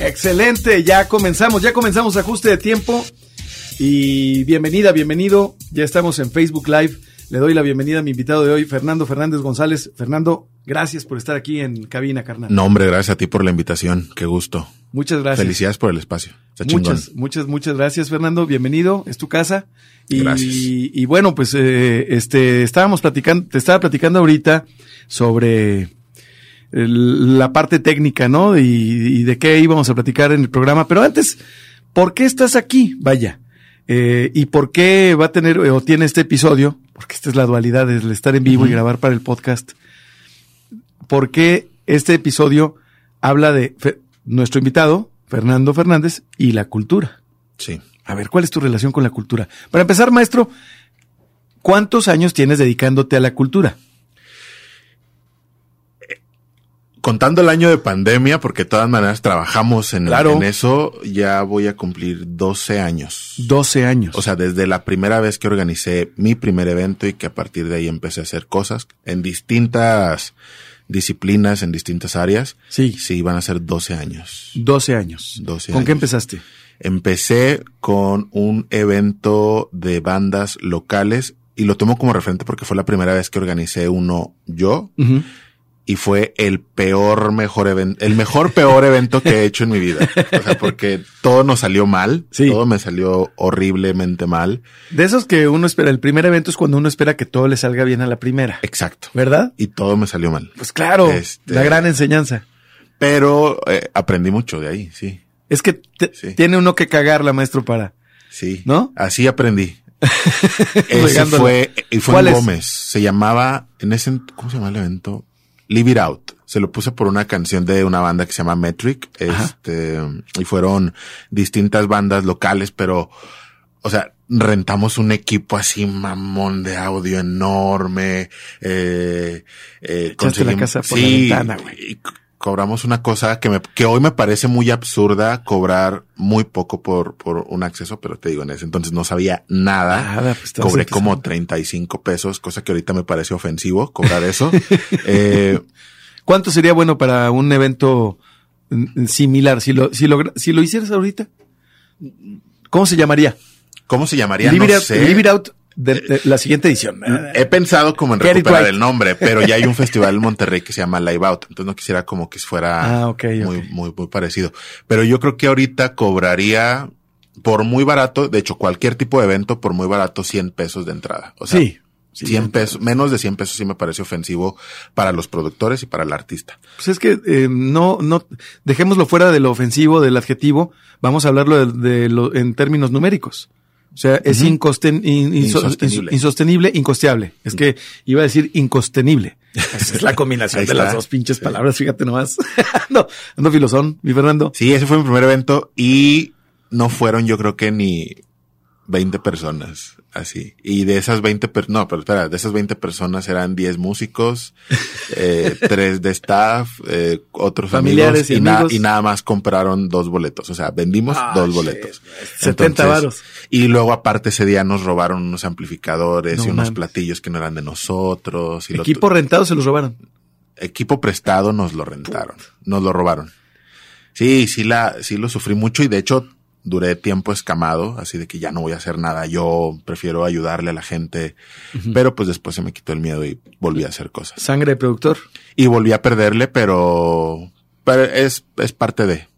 Excelente, ya comenzamos, ya comenzamos ajuste de tiempo. Y bienvenida, bienvenido. Ya estamos en Facebook Live. Le doy la bienvenida a mi invitado de hoy, Fernando Fernández González. Fernando, gracias por estar aquí en cabina, carnal. No, hombre, gracias a ti por la invitación. Qué gusto. Muchas gracias. Felicidades por el espacio. muchas, muchas, muchas gracias, Fernando. Bienvenido. Es tu casa. Y, Gracias. y bueno, pues eh, este estábamos platicando, te estaba platicando ahorita sobre el- la parte técnica, ¿no? Y, y de qué íbamos a platicar en el programa. Pero antes, ¿por qué estás aquí? Vaya. Eh, ¿Y por qué va a tener o tiene este episodio? Porque esta es la dualidad del estar en vivo y grabar para el podcast. ¿Por qué este episodio habla de Fe- nuestro invitado, Fernando Fernández, y la cultura? Sí. A ver, ¿cuál es tu relación con la cultura? Para empezar, maestro, ¿cuántos años tienes dedicándote a la cultura? Contando el año de pandemia, porque de todas maneras trabajamos en, Claro. en eso, ya voy a cumplir 12 años. 12 años. O sea, desde la primera vez que organicé mi primer evento y que a partir de ahí empecé a hacer cosas en distintas disciplinas, en distintas áreas. Sí. Sí, van a ser 12 años. 12 años. 12 ¿Con qué empezaste? Empecé con un evento de bandas locales y lo tomo como referente porque fue la primera vez que organicé uno yo. Y fue el peor, mejor evento, el mejor, peor evento que he hecho en mi vida. O sea, porque todo nos salió mal. Sí. Todo me salió horriblemente mal. De esos que uno espera, el primer evento es cuando uno espera que todo le salga bien a la primera, Exacto. ¿verdad? Y todo me salió mal. Pues claro, Este- la gran enseñanza. Pero eh, aprendí mucho de ahí, sí. Es que Sí. tiene uno que cagarla, maestro, para. Sí. ¿No? Así aprendí. Ese fue, y fue. Gómez. Se llamaba, en ese, ¿cómo se llama el evento? Live It Out. Se lo puse por una canción de una banda que se llama Metric. Este, y fueron distintas bandas locales, pero, o sea, rentamos un equipo así mamón de audio enorme. Eh, eh, Echaste la conseguimos- casa por la sí, ventana, güey. Cobramos una cosa que me, que hoy me parece muy absurda cobrar muy poco por, por un acceso, pero te digo, en ese entonces no sabía nada. Nada, pues, Cobré como 35 pesos, cosa que ahorita me parece ofensivo cobrar eso. eh, ¿Cuánto sería bueno para un evento mm, similar? Si lo, si lo, si lo hicieras ahorita, ¿cómo se llamaría? ¿Cómo se llamaría? Leave, no it out, sé. Leave It Out de, de la siguiente edición. He pensado como en recuperar el nombre, pero ya hay un festival en Monterrey que se llama Live Out, entonces no quisiera como que fuera Ah, ok, muy, muy, muy parecido. Pero yo creo que ahorita cobraría por muy barato, de hecho cualquier tipo de evento por muy barato 100 pesos de entrada. O sea, Sí. sí. 100 pesos, menos de 100 pesos sí me parece ofensivo para los productores y para el artista. Pues es que eh, no, no, dejémoslo fuera de lo ofensivo, del adjetivo, vamos a hablarlo de, de lo, en términos numéricos. O sea, es incosten- in- inso- Insostenible. ins- insostenible, incosteable. Es que iba a decir incostenible. Es la combinación de las dos pinches Sí. palabras, fíjate nomás. no, ando filosón, mi Fernando. Sí, ese fue mi primer evento y no fueron yo creo que ni 20 personas así. Y de esas 20, per- no, pero espera, de esas 20 personas eran 10 músicos, eh, 3 de staff, eh, otros Familiares amigos y y, na- amigos. y nada más compraron dos boletos. O sea, vendimos Ah, dos shit. boletos. 70 varos. Y luego aparte ese día nos robaron unos amplificadores No y unos platillos que no eran de nosotros. Y lo Equipo rentado se los robaron. equipo prestado nos lo rentaron, nos lo robaron. Sí, sí la, sí lo sufrí mucho y de hecho duré tiempo escamado, así de que ya no voy a hacer nada, yo prefiero ayudarle a la gente, pero pues después se me quitó el miedo y volví a hacer cosas. Sangre de productor. Y volví a perderle, pero, pero es, es parte de,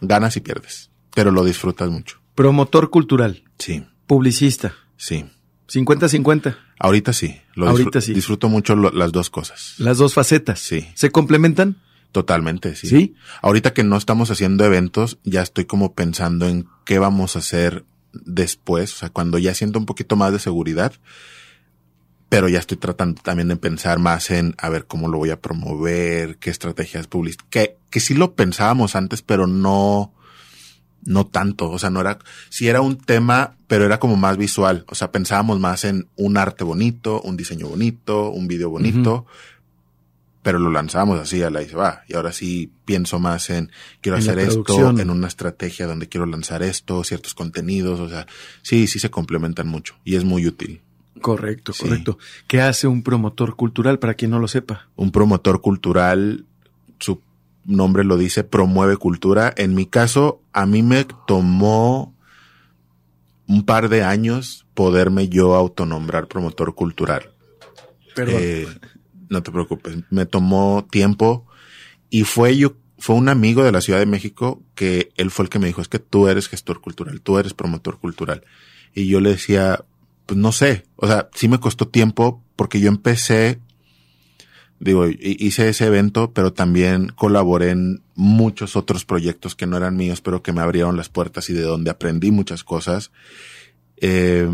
ganas y pierdes, pero lo disfrutas mucho. Promotor cultural. Sí, Publicista. sí. 50-50. Ahorita sí, lo Ahorita disfr- sí. disfruto mucho lo- las dos cosas. Las dos facetas. Sí. ¿Se complementan? Totalmente, sí. ¿Sí? Ahorita que no estamos haciendo eventos, ya estoy como pensando en qué vamos a hacer después, o sea, cuando ya siento un poquito más de seguridad, pero ya estoy tratando también de pensar más en a ver cómo lo voy a promover, qué estrategias publicitarias, que, que sí lo pensábamos antes, pero no, no tanto, o sea, no era, sí era un tema, pero era como más visual, o sea, pensábamos más en un arte bonito, un diseño bonito, un video bonito, pero lo lanzamos así a la y se va. Y ahora sí pienso más en quiero En hacer esto, en una estrategia donde quiero lanzar esto, ciertos contenidos, o sea, sí, sí se complementan mucho y es muy útil. Correcto, Sí. correcto. ¿Qué hace un promotor cultural para quien no lo sepa? Un promotor cultural, su nombre lo dice, promueve cultura. En mi caso, a mí me tomó un par de años poderme yo autonombrar promotor cultural. Perdón. Eh, no te preocupes, me tomó tiempo y fue yo, fue un amigo de la Ciudad de México que él fue el que me dijo, es que tú eres gestor cultural, tú eres promotor cultural. Y yo le decía, pues no sé, o sea, sí me costó tiempo porque yo empecé, digo, hi- hice ese evento, pero también colaboré en muchos otros proyectos que no eran míos, pero que me abrieron las puertas y de donde aprendí muchas cosas. Eh,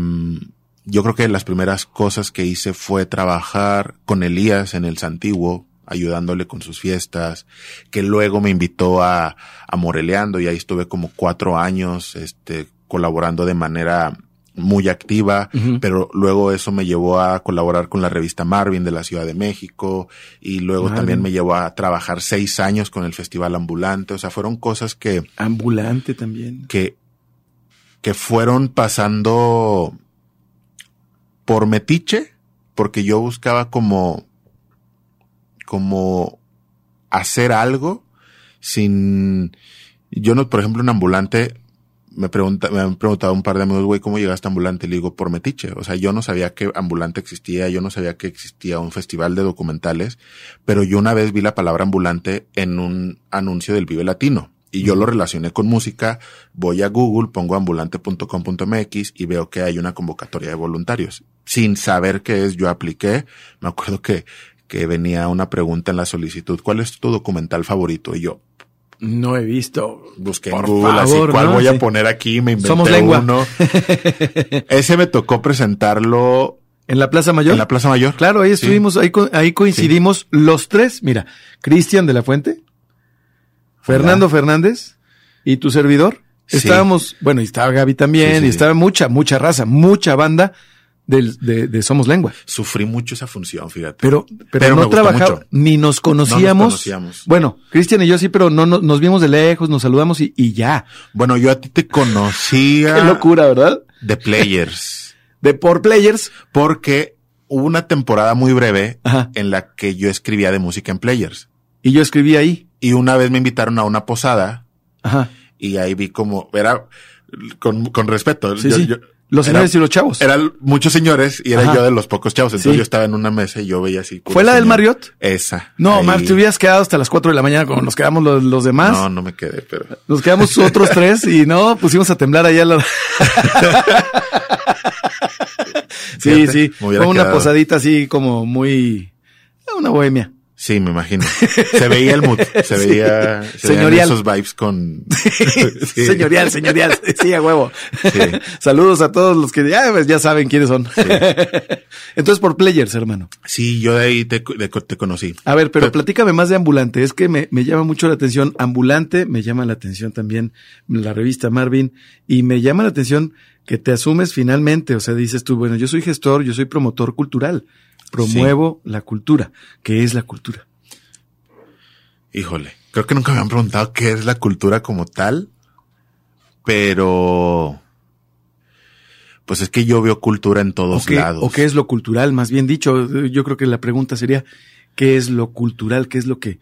yo creo que las primeras cosas que hice fue trabajar con Elías en el Santiguo, ayudándole con sus fiestas, que luego me invitó a, a Moreleando y ahí estuve como cuatro años, este, colaborando de manera muy activa, pero luego eso me llevó a colaborar con la revista Marvin de la Ciudad de México y luego Marvin. también me llevó a trabajar seis años con el Festival Ambulante, o sea, fueron cosas que, Ambulante también. que, que fueron pasando por metiche, porque yo buscaba como, como hacer algo sin, yo no, por ejemplo, en ambulante, me pregunta, me han preguntado un par de amigos, güey, ¿cómo llegaste a ambulante? Y le digo, por metiche. O sea, yo no sabía que ambulante existía, yo no sabía que existía un festival de documentales, pero yo una vez vi la palabra ambulante en un anuncio del Vive Latino. Y yo lo relacioné con música, voy a Google, pongo ambulante.com.mx y veo que hay una convocatoria de voluntarios. Sin saber qué es, yo apliqué. Me acuerdo que, que venía una pregunta en la solicitud, ¿cuál es tu documental favorito? Y yo No he visto. busqué Por en Google favor, así, ¿cuál ¿no? voy Sí. a poner aquí? Me inventé Somos lengua. uno. Ese me tocó presentarlo ¿En la Plaza Mayor? en la Plaza Mayor. Claro, ahí Sí. estuvimos, ahí, ahí coincidimos los tres. Mira, Cristian de la Fuente, Fernando Fernández y tu servidor. Sí. Estábamos, bueno, y estaba Gaby también, Sí, sí, y estaba mucha, mucha raza, mucha banda del- de, de Somos Lengua. Sufrí mucho esa función, fíjate. Pero, pero, no trabajaba, ni nos conocíamos. conocíamos. Bueno, Cristian y yo sí, pero no, no- nos vimos de lejos, nos saludamos y, y ya. Bueno, yo a ti te conocía Qué locura, ¿verdad? de Players. De por players. Porque hubo una temporada muy breve Ajá. en la que yo escribía de música en Players. Y yo escribí ahí. Y una vez me invitaron a una posada Ajá. y ahí vi como, era, con, con respeto. Sí, yo- sí. yo- los era- señores y los chavos. eran muchos señores y era Ajá. yo de los pocos chavos. Entonces Sí. yo estaba en una mesa y yo veía así. ¿Fue la del. Marriott? Esa. No. Mar, te hubieras quedado hasta las 4 de la mañana como nos quedamos los, los demás. No, no me quedé, pero. Nos quedamos otros tres y no, pusimos a temblar allá. La... sí, Fíjate, sí. Fue una quedado. posadita así como muy... Una bohemia. Sí, me imagino. Se veía el mood, se veía se veían Señorial. esos vibes con Sí. Señorial, señorial. Sí, a huevo. Sí. Saludos a todos los que ya, pues, ya saben quiénes son. Entonces, por players, hermano. Sí, yo de ahí te, de- te conocí. A ver, pero Pero- platícame más de Ambulante. Es que me, me llama mucho la atención Ambulante, me llama la atención también la revista Marvin y me llama la atención que te asumes finalmente. O sea, dices tú, bueno, yo soy gestor, yo soy promotor cultural. Promuevo la cultura. ¿Qué es la cultura? Híjole, creo que nunca me han preguntado qué es la cultura como tal, pero pues es que yo veo cultura en ¿O todos qué, lados. o qué es lo cultural? Más bien dicho, yo creo que la pregunta sería, ¿qué es lo cultural? ¿Qué es lo que,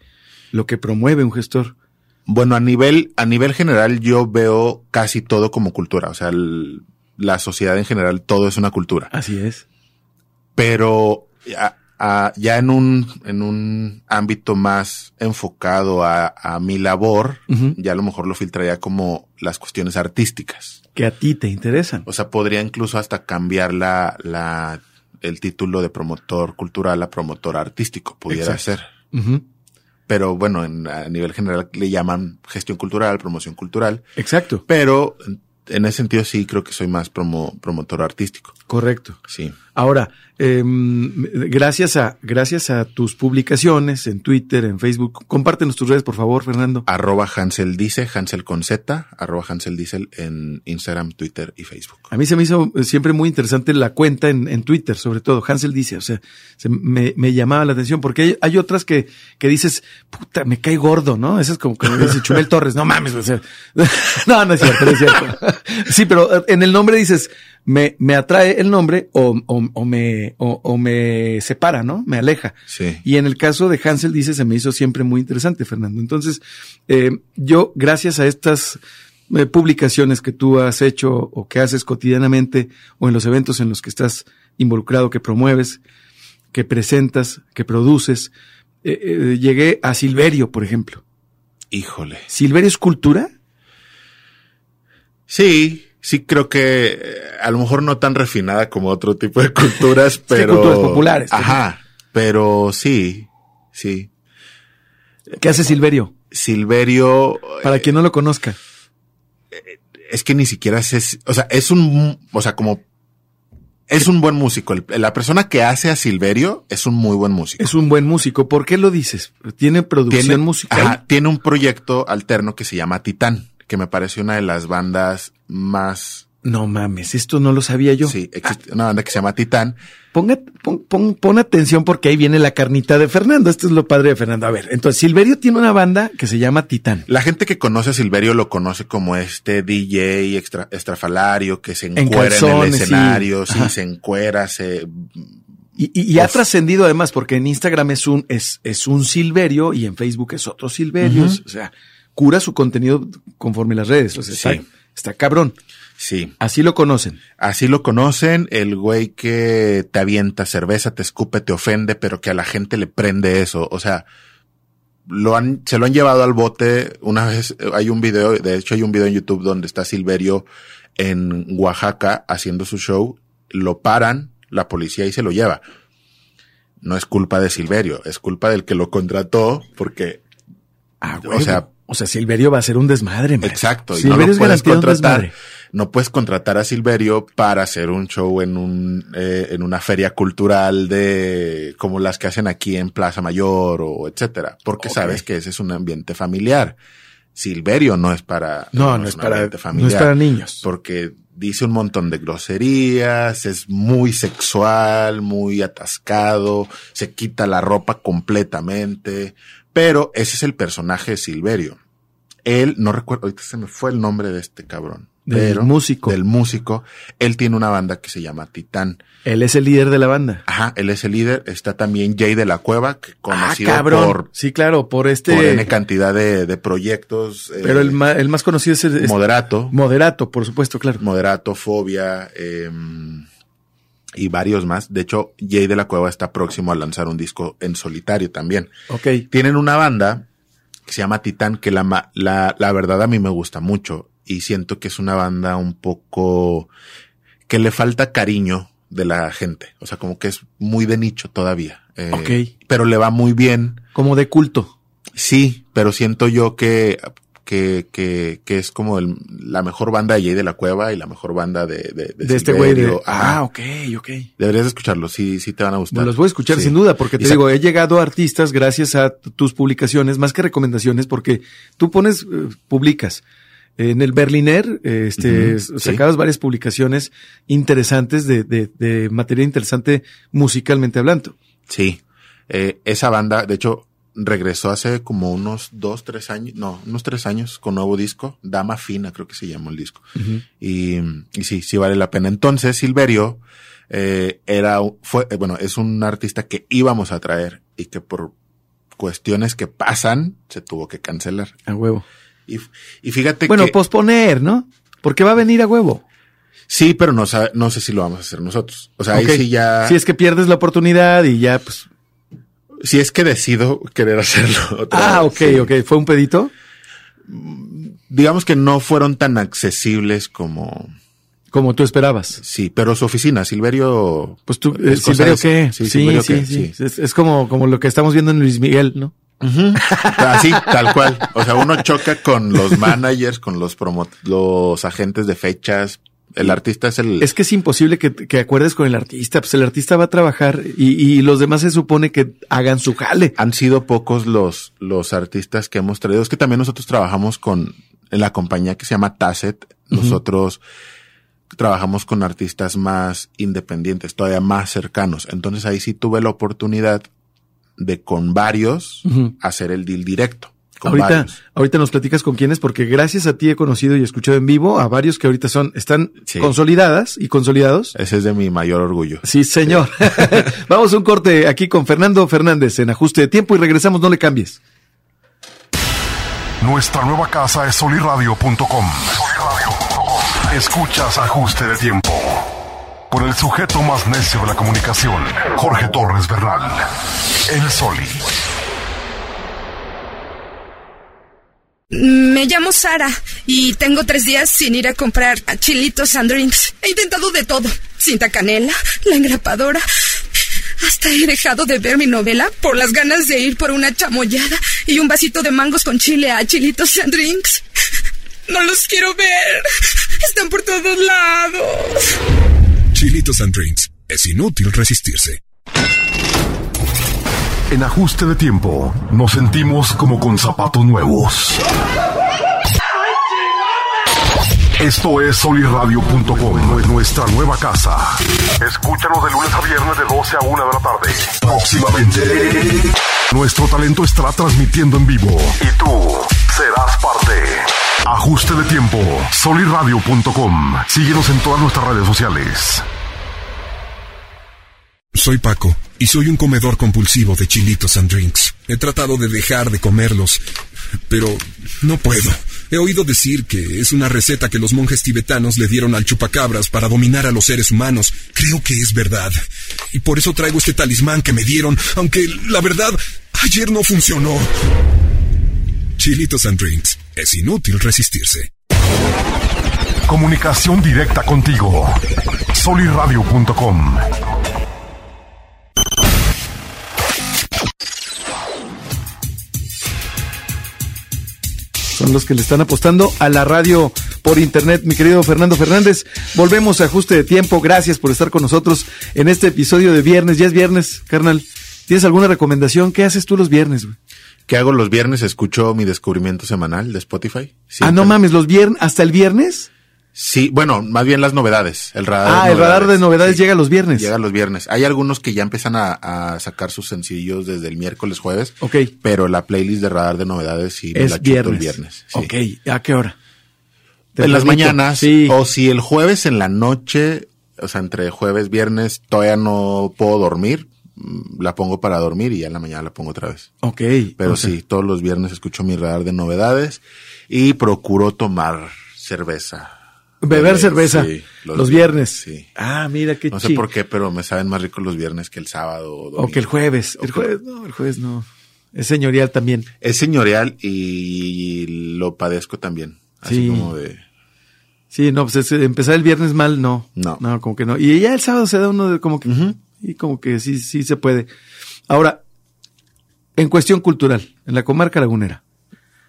lo que promueve un gestor? Bueno, a nivel, a nivel general yo veo casi todo como cultura. O sea, el- la sociedad en general, todo es una cultura. Así es. Pero ya, a- ya en un, en un ámbito más enfocado a, a mi labor, ya a lo mejor lo filtraría como las cuestiones artísticas. Que a ti te interesan. O sea, podría incluso hasta cambiar la, la, el título de promotor cultural a promotor artístico, pudiera Exacto. ser. Pero bueno, en, a nivel general le llaman gestión cultural, promoción cultural. Exacto. Pero en ese sentido sí creo que soy más promo, promotor artístico. Correcto. Sí. Ahora, eh, gracias a gracias a tus publicaciones en Twitter, en Facebook, compártenos tus redes, por favor, Fernando. Arroba Hansel Dice, Hansel con Z, arroba Hansel Diesel en Instagram, Twitter y Facebook. A mí se me hizo siempre muy interesante la cuenta en, en Twitter, sobre todo. Hansel dice, o sea, se me, me, llamaba la atención porque hay, hay, otras que, que dices, puta, me cae gordo, ¿no? Esa es como que dice Chumel Torres, no mames, o sea, no, no es cierto, no es cierto. sí, pero en el nombre dices, me, me atrae el nombre o, o, o me, o, o, me separa, ¿no? Me aleja. Sí. Y en el caso de Hansel dice, se me hizo siempre muy interesante, Fernando. Entonces, eh, yo, gracias a estas eh, publicaciones que tú has hecho o que haces cotidianamente o en los eventos en los que estás involucrado, que promueves, que presentas, que produces, eh, eh, llegué a Silverio, por ejemplo. Híjole. ¿Silverio es cultura? Sí, sí creo que eh, a lo mejor no tan refinada como otro tipo de culturas, pero... Sí, culturas populares. Ajá, pero sí, sí. ¿Qué hace Silverio? Silverio... Para quien no lo conozca. Es que ni siquiera sé, o sea, es un, o sea, como es un buen músico. La persona que hace a Silverio es un muy buen músico. Es un buen músico. ¿Por qué lo dices? ¿Tiene producción tiene, musical? Ajá, tiene un proyecto alterno que se llama Titán, que me parece una de las bandas más... No mames, esto no lo sabía yo. Sí, existe una banda que se llama Titán. Ponga, pon, pon, pon, atención porque ahí viene la carnita de Fernando. Esto es lo padre de Fernando. A ver, entonces Silverio tiene una banda que se llama Titán. La gente que conoce a Silverio lo conoce como este DJ extra, estrafalario que se encuera en, en el escenario, sí, sí se encuera, se... Y, y, y ha trascendido además porque en Instagram es un, es, es un Silverio y en Facebook es otro Silverio. Uh -huh. O sea, cura su contenido conforme las redes. O sea, sí. está, está cabrón. Sí. Así lo conocen. Así lo conocen, el güey que te avienta cerveza, te escupe, te ofende, pero que a la gente le prende eso. O sea, lo han, se lo han llevado al bote. Una vez hay un video, de hecho hay un video en YouTube donde está Silverio en Oaxaca haciendo su show. Lo paran, la policía y se lo lleva. No es culpa de Silverio, es culpa del que lo contrató porque, ah, o sea, o sea, Silverio va a ser un desmadre. Man. Exacto. Y Silverio no es puedes contratar. No puedes contratar a Silverio para hacer un show en un eh, en una feria cultural de como las que hacen aquí en Plaza Mayor o etcétera, porque okay. sabes que ese es un ambiente familiar. Silverio no es para no no, no es para familiar, no es para niños porque dice un montón de groserías, es muy sexual, muy atascado, se quita la ropa completamente, pero ese es el personaje de Silverio. Él, no recuerdo, ahorita se me fue el nombre de este cabrón. Del pero, músico. Del músico. Él tiene una banda que se llama Titán. Él es el líder de la banda. Ajá, él es el líder. Está también Jay de la Cueva, que conocido ah, cabrón. por. Sí, claro, por este. Por N cantidad de, de proyectos. Pero eh, el, más, el más conocido es, el, Moderato. Moderato, por supuesto, claro. Moderato, Fobia, eh, y varios más. De hecho, Jay de la Cueva está próximo a lanzar un disco en solitario también. Ok. Tienen una banda que se llama Titán, que la, la, la verdad a mí me gusta mucho y siento que es una banda un poco que le falta cariño de la gente. O sea, como que es muy de nicho todavía. Eh, ok. Pero le va muy bien. Como de culto. Sí, pero siento yo que, que, que, que es como el, la mejor banda de Jay de la Cueva y la mejor banda de, de, de, de este güey de, Ah, ok, ok. Deberías escucharlos, sí, sí te van a gustar. Los voy a escuchar sí. sin duda, porque te digo, he llegado a artistas gracias a tus publicaciones, más que recomendaciones, porque tú pones, uh, publicas en el Berliner, este, uh -huh, sacabas sí. varias publicaciones interesantes de, de, de, materia interesante musicalmente hablando. Sí. Eh, esa banda, de hecho, regresó hace como unos dos, tres años, no, unos tres años con nuevo disco, Dama Fina, creo que se llamó el disco. Uh -huh. y, y sí, sí vale la pena. Entonces, Silverio, eh, era, fue, eh, bueno, es un artista que íbamos a traer y que por cuestiones que pasan, se tuvo que cancelar. A huevo. Y, y fíjate bueno, que. posponer, ¿no? Porque va a venir a huevo. Sí, pero no, no sé si lo vamos a hacer nosotros. O sea, okay. ahí sí ya. Si es que pierdes la oportunidad y ya, pues. Si es que decido querer hacerlo. Otra ah, vez. ok, sí. ok. ¿Fue un pedito? Digamos que no fueron tan accesibles como. Como tú esperabas. Sí, pero su oficina, Silverio. Pues tú, eh, ¿Silverio qué? Sí, sí, Silverio sí, qué? sí. Es, es, como, como lo que estamos viendo en Luis Miguel, ¿no? Así, tal cual. O sea, uno choca con los managers, con los los agentes de fechas. El artista es el... Es que es imposible que, que acuerdes con el artista. Pues el artista va a trabajar y, y, los demás se supone que hagan su jale. Han sido pocos los, los artistas que hemos traído. Es que también nosotros trabajamos con en la compañía que se llama Tasset. Nosotros trabajamos con artistas más independientes, todavía más cercanos. Entonces ahí sí tuve la oportunidad de con varios hacer el deal directo. Ahorita, ahorita nos platicas con quiénes, porque gracias a ti he conocido y escuchado en vivo a varios que ahorita son, están consolidadas y consolidados. Ese es de mi mayor orgullo. Sí, señor. Vamos a un corte aquí con Fernando Fernández en ajuste de tiempo y regresamos, no le cambies. Nuestra nueva casa es soliradio.com. Escuchas ajuste de tiempo. Con el sujeto más necio de la comunicación, Jorge Torres Bernal. El Soli. Me llamo Sara y tengo tres días sin ir a comprar chilitos and drinks. He intentado de todo. Cinta canela, la engrapadora. Hasta he dejado de ver mi novela por las ganas de ir por una chamoyada y un vasito de mangos con chile a chilitos and drinks. No los quiero ver. Están por todos lados. Chilitos and Drinks. Es inútil resistirse. En ajuste de tiempo, nos sentimos como con zapatos nuevos. Esto es soliradio.com, nuestra nueva casa. Escúchanos de lunes a viernes de 12 a 1 de la tarde. Próximamente, nuestro talento estará transmitiendo en vivo y tú serás parte. Ajuste de tiempo, soliradio.com. Síguenos en todas nuestras redes sociales. Soy Paco y soy un comedor compulsivo de chilitos and drinks. He tratado de dejar de comerlos, pero no puedo. He oído decir que es una receta que los monjes tibetanos le dieron al chupacabras para dominar a los seres humanos. Creo que es verdad. Y por eso traigo este talismán que me dieron, aunque la verdad, ayer no funcionó. Chilitos and Drinks. Es inútil resistirse. Comunicación directa contigo. Soliradio.com son los que le están apostando a la radio por internet, mi querido Fernando Fernández. Volvemos a ajuste de tiempo. Gracias por estar con nosotros en este episodio de viernes. Ya es viernes, carnal. ¿Tienes alguna recomendación? ¿Qué haces tú los viernes, güey? ¿Qué hago los viernes? Escucho mi descubrimiento semanal de Spotify. ah, no mames, los viernes, hasta el viernes. Sí, bueno, más bien las novedades. El radar. Ah, el radar de novedades llega los viernes. Llega los viernes. Hay algunos que ya empiezan a, sacar sus sencillos desde el miércoles, jueves. Ok. Pero la playlist de radar de novedades sí es la viernes. el viernes. Ok. ¿A qué hora? En las mañanas. Sí. O si el jueves en la noche, o sea, entre jueves, viernes, todavía no puedo dormir, mm, la pongo para dormir y ya en la mañana la pongo otra vez. Ok. Pero sí, todos los viernes escucho mi radar de novedades y procuro tomar cerveza Beber cerveza los, viernes. Sí. Ah, mira qué No sé por qué, pero me saben más ricos los viernes que el sábado. O, que el jueves. El jueves no, el jueves no. Es señorial también. Es señorial y lo padezco también. Así sí. como de. Sí, no, pues empezar el viernes mal, no. No. No, como que no. Y ya el sábado se da uno de como que. Y como que sí, sí se puede. Ahora, en cuestión cultural, en la comarca lagunera.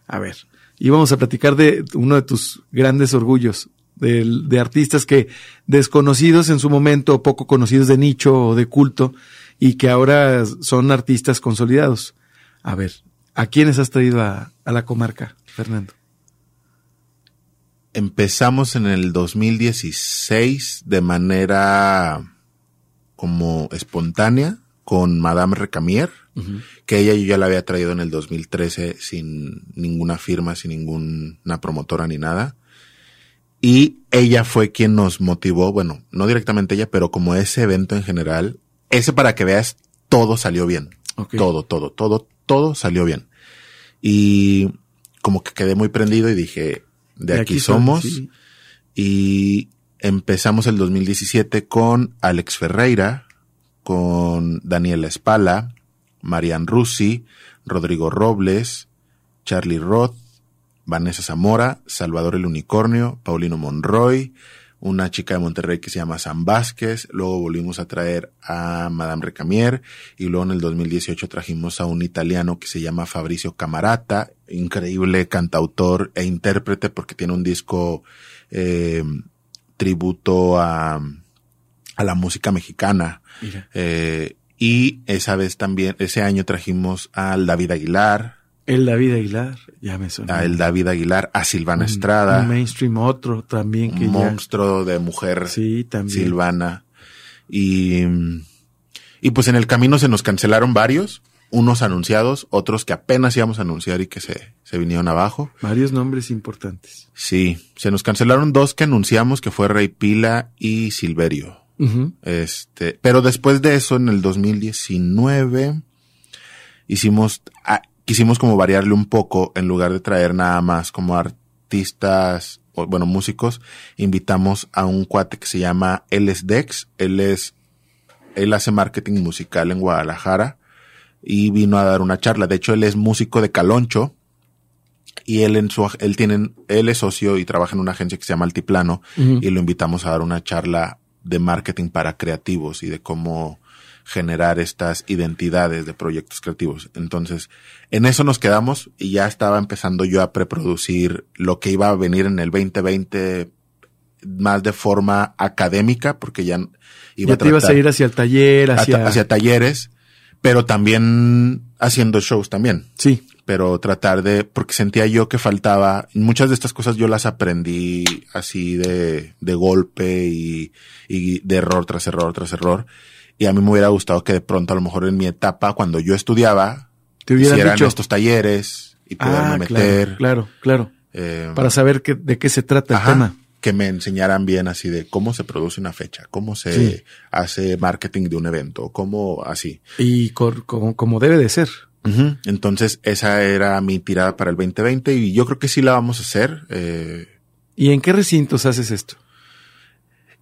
A ver, íbamos a platicar de uno de tus grandes orgullos, de, artistas que desconocidos en su momento, poco conocidos de nicho o de culto, y que ahora son artistas consolidados. A ver, ¿a quiénes has traído a, a la comarca, Fernando? Empezamos en el 2016 de manera como espontánea con Madame Recamier, que ella yo ya la había traído en el 2013 sin ninguna firma, sin ninguna promotora ni nada. Y ella fue quien nos motivó, bueno, no directamente ella, pero como ese evento en general, ese para que veas, todo salió bien. Todo, todo, todo, todo salió bien. Y como que quedé muy prendido y dije, de, aquí, somos. Y empezamos el 2017 con Alex Ferreira, con Daniela Espala, Marian Russi, Rodrigo Robles, Charlie Roth, Vanessa Zamora, Salvador el Unicornio, Paulino Monroy, una chica de Monterrey que se llama Sam Vázquez, luego volvimos a traer a Madame Recamier y luego en el 2018 trajimos a un italiano que se llama Fabricio Camarata, increíble cantautor e intérprete porque tiene un disco eh, tributo a, a la música mexicana. Eh, y esa vez también, ese año trajimos al David Aguilar, el David Aguilar, ya me suena. A el David Aguilar, a Silvana Estrada. Un mainstream otro también. Que un monstruo de mujer. Sí, también. Silvana. Y, y pues en el camino se nos cancelaron varios, unos anunciados, otros que apenas íbamos a anunciar y que se, se vinieron abajo. Varios nombres importantes. Sí, se nos cancelaron dos que anunciamos, que fue Rey Pila y Silverio. Este, pero después de eso, en el 2019, hicimos, quisimos como variarle un poco, en lugar de traer nada más como artistas, o, bueno, músicos, invitamos a un cuate que se llama Eles Dex, él es, él hace marketing musical en Guadalajara y vino a dar una charla. De hecho, él es músico de Caloncho y él en su, él tiene, él es socio y trabaja en una agencia que se llama Altiplano y lo invitamos a dar una charla de marketing para creativos y de cómo generar estas identidades de proyectos creativos. Entonces, en eso nos quedamos y ya estaba empezando yo a preproducir lo que iba a venir en el 2020 más de forma académica, porque ya iba a te ibas a ir hacia el taller, hacia... hacia talleres, pero también haciendo shows también. Sí. Pero tratar de, porque sentía yo que faltaba, muchas de estas cosas yo las aprendí así de, de golpe y, y de error tras error tras error. Y a mí me hubiera gustado que de pronto, a lo mejor en mi etapa, cuando yo estudiaba, Te hicieran dicho? estos talleres y poderme ah, meter. Claro, claro. Eh, Para saber de qué se trata el tema. Que me enseñaran bien así de cómo se produce una fecha, cómo se hace marketing de un evento, cómo así. Y como, como debe de ser. Entonces, esa era mi tirada para el 2020 y yo creo que sí la vamos a hacer. Eh, ¿Y en qué recintos haces esto?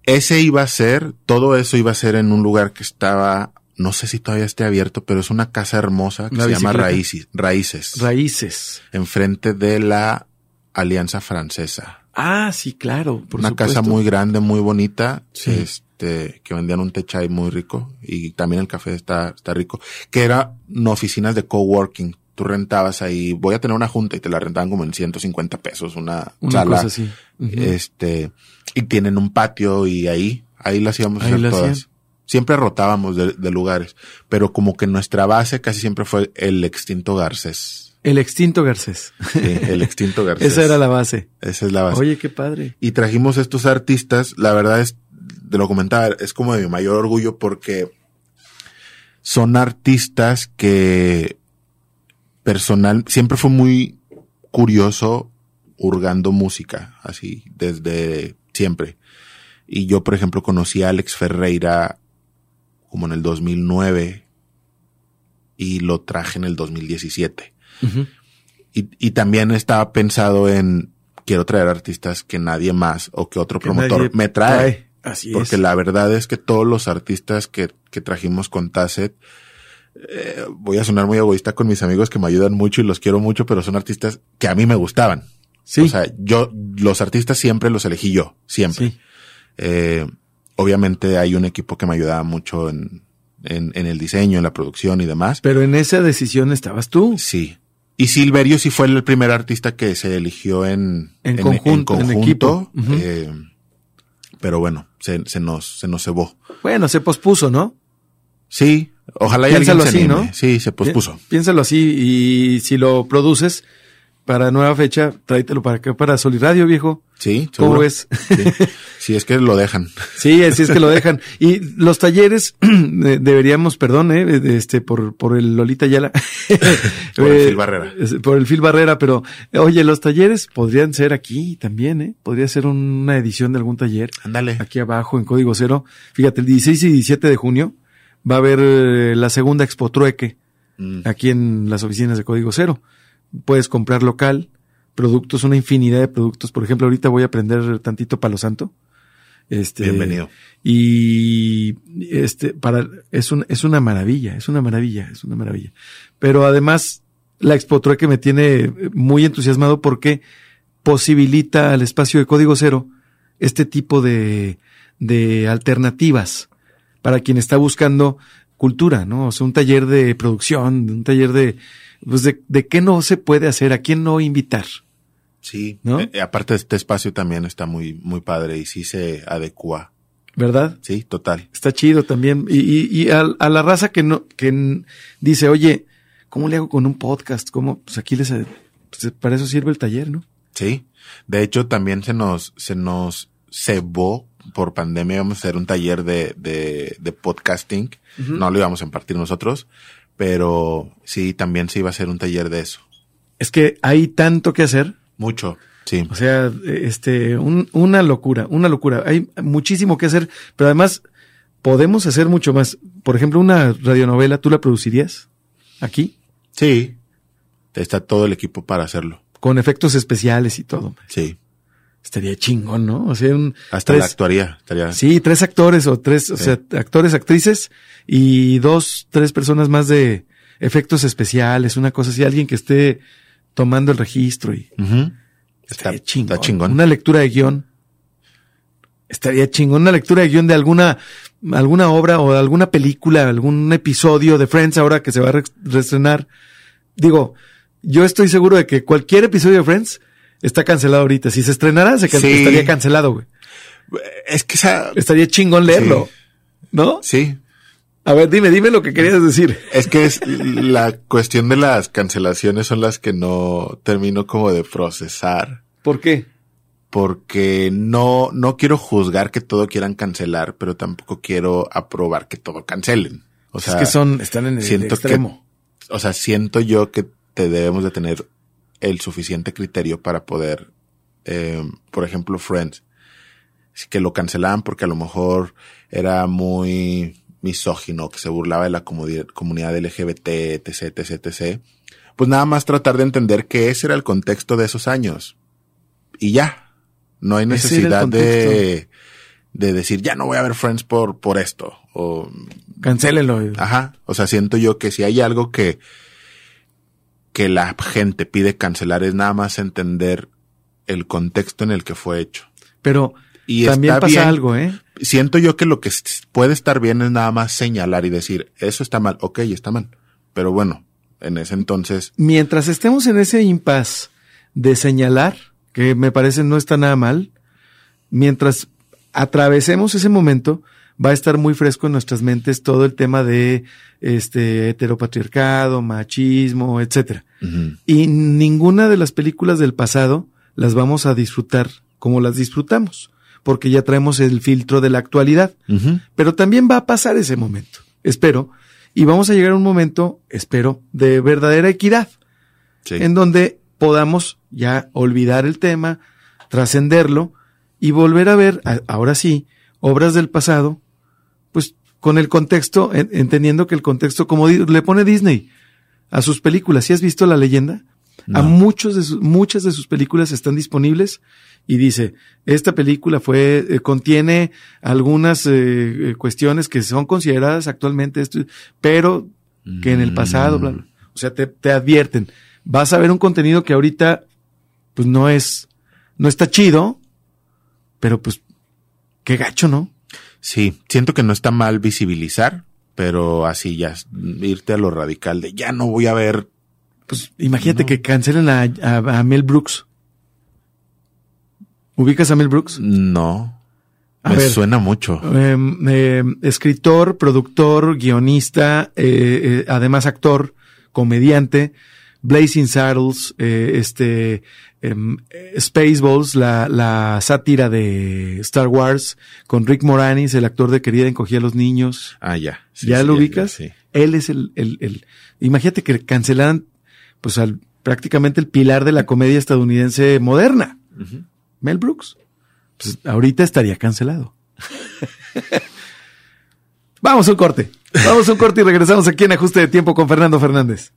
Ese iba a ser, todo eso iba a ser en un lugar que estaba, no sé si todavía esté abierto, pero es una casa hermosa que se llama Raíces. Raíces. Raíces. Enfrente de la Alianza Francesa. Ah, sí, claro. Por una casa muy grande, muy bonita. Este, que vendían un techay muy rico. Y también el café está, está rico. Que era no oficinas de coworking tú rentabas ahí, voy a tener una junta y te la rentaban como en 150 pesos, una, una sala. Cosa así. Este, y tienen un patio y ahí, ahí las íbamos a hacer todas. Siempre rotábamos de, lugares, pero como que nuestra base casi siempre fue el extinto Garcés. El extinto Garcés. Sí, el extinto Garcés. Esa era la base. Esa es la base. Oye, qué padre. Y trajimos estos artistas, la verdad es, de lo comentaba, es como de mi mayor orgullo porque son artistas que personal, siempre fue muy curioso hurgando música, así, desde siempre. Y yo, por ejemplo, conocí a Alex Ferreira como en el 2009 y lo traje en el 2017. y, y, también estaba pensado en, quiero traer artistas que nadie más o que otro promotor me trae. Así Porque la verdad es que todos los artistas que, que trajimos con Tasset, eh, voy a sonar muy egoísta con mis amigos que me ayudan mucho y los quiero mucho, pero son artistas que a mí me gustaban. Sí. O sea, yo, los artistas siempre los elegí yo, siempre. Eh, obviamente hay un equipo que me ayudaba mucho en, en, el diseño, en la producción y demás. Pero en esa decisión estabas tú. Sí. Y Silverio sí fue el primer artista que se eligió en, en, conjunto, en, equipo. Eh, pero bueno, se, se nos, se nos cebó. Bueno, se pospuso, ¿no? Sí, ojalá ya alguien así, ¿no? Sí, se pospuso. Piénsalo así y si lo produces para nueva fecha, tráetelo para acá, para Soliradio, viejo. Sí, ¿Cómo ves? Sí. es que lo dejan. Sí, así es que lo dejan. Y los talleres, deberíamos, perdón, eh, este, por, por el Lolita Yala. por el Phil Barrera. Por el Phil Barrera, pero, oye, los talleres podrían ser aquí también, ¿eh? Podría ser una edición de algún taller. Ándale. Aquí abajo, en Código Cero. Fíjate, el 16 y 17 de junio va a haber eh, la segunda Expo Trueque mm. aquí en las oficinas de Código Cero. Puedes comprar local, productos, una infinidad de productos. Por ejemplo, ahorita voy a aprender tantito Palo Santo. Este, Bienvenido. Y este, para, es un, es una maravilla, es una maravilla, es una maravilla. Pero además, la Expo Trueque me tiene muy entusiasmado porque posibilita al espacio de Código Cero este tipo de, de alternativas para quien está buscando cultura, ¿no? O sea, un taller de producción, un taller de, pues de, de qué no se puede hacer, a quién no invitar. Sí, ¿No? Eh, aparte este espacio también está muy, muy padre y sí se adecua. ¿Verdad? Sí, total. Está chido también. Y, y, y a, a la raza que no, que dice, oye, ¿cómo le hago con un podcast? ¿Cómo? Pues aquí les, pues para eso sirve el taller, ¿no? Sí. De hecho, también se nos, se nos cebó por pandemia. Vamos a hacer un taller de, de, de podcasting. No lo íbamos a impartir nosotros, pero sí, también se iba a hacer un taller de eso. Es que hay tanto que hacer. Mucho. Sí. O sea, este, un- una locura, una locura. Hay muchísimo que hacer, pero además podemos hacer mucho más. Por ejemplo, una radionovela, ¿tú la producirías aquí? Sí. Está todo el equipo para hacerlo. Con efectos especiales y todo. Sí. Estaría chingón, ¿no? O sea, un Hasta tres- la actuaría. Estaría. Sí, tres actores o tres, o sea, actores, actrices y dos, tres personas más de efectos especiales, una cosa así, alguien que esté tomando el registro y Ujú. Está, estaría chingón. está chingón. Una lectura de guion. Estaría chingón. Una lectura de guion de alguna, alguna obra o de alguna película, algún episodio de Friends ahora que se va a re- reestrenar. Digo, yo estoy seguro de que cualquier episodio de Friends está cancelado ahorita. Si se estrenara, se can- Sí. estaría cancelado, güey. Es que esa. Estaría chingón leerlo. ¿No? Sí. A ver, dime, dime lo que querías decir. Es que es la cuestión de las cancelaciones son las que no termino como de procesar. ¿Por qué? Porque no, no quiero juzgar que todo quieran cancelar, pero tampoco quiero aprobar que todo cancelen. O sea, es que son, están en el siento extremo. que, o sea, siento yo que te debemos de tener el suficiente criterio para poder, eh, por ejemplo, Friends, que lo cancelaban porque a lo mejor era muy misógino, que se burlaba de la comunidad LGBT, etc, etc, etc. Pues nada más tratar de entender que ese era el contexto de esos años. Y ya. No hay necesidad de, de decir, ya no voy a ver Friends por, por esto. O Cancélenlo. Ajá. O sea, siento yo que si hay algo que, que la gente pide cancelar es nada más entender el contexto en el que fue hecho. Pero Y también está pasa bien. algo, ¿eh? Siento yo que lo que puede estar bien es nada más señalar y decir, eso está mal, ok, está mal. Pero bueno, en ese entonces, Mientras estemos en ese impas de señalar, que me parece no está nada mal, mientras atravesemos ese momento, va a estar muy fresco en nuestras mentes todo el tema de este heteropatriarcado, machismo, etcétera. Y ninguna de las películas del pasado las vamos a disfrutar como las disfrutamos, porque ya traemos el filtro de la actualidad. Pero también va a pasar ese momento, espero, y vamos a llegar a un momento, espero, de verdadera equidad, sí. en donde podamos ya olvidar el tema, trascenderlo y volver a ver, ahora sí, obras del pasado, pues con el contexto, en- entendiendo que el contexto, como le pone Disney a sus películas, ¿sí has visto la leyenda? A muchos de sus, muchas de sus películas están disponibles y dice, esta película fue, eh, contiene algunas eh, eh, cuestiones que son consideradas actualmente esto, pero que en el pasado, bla, bla. O sea, te, te advierten, vas a ver un contenido que ahorita, pues no es, no está chido, pero pues, qué gacho, ¿no? Sí, siento que no está mal visibilizar, pero así ya irte a lo radical de ya no voy a ver. Pues imagínate No. que cancelen a, a- a Mel Brooks. ¿Ubicas a Mel Brooks? No. A me ver. suena mucho. Em, em, escritor, productor, guionista, eh, eh, además actor, comediante, Blazing Saddles, eh, este, em, Spaceballs, la, la sátira de Star Wars, con Rick Moranis, el actor de Querida encogía a los niños. Ah, ya. Sí, ¿Ya sí, lo ubicas? Sí. Él es el, el, el, imagínate que cancelaran, pues al, prácticamente el pilar de la comedia estadounidense moderna. Mel Brooks. Pues ahorita estaría cancelado. Vamos a un corte. Vamos a un corte y regresamos aquí en Ajuste de Tiempo con Fernando Fernández.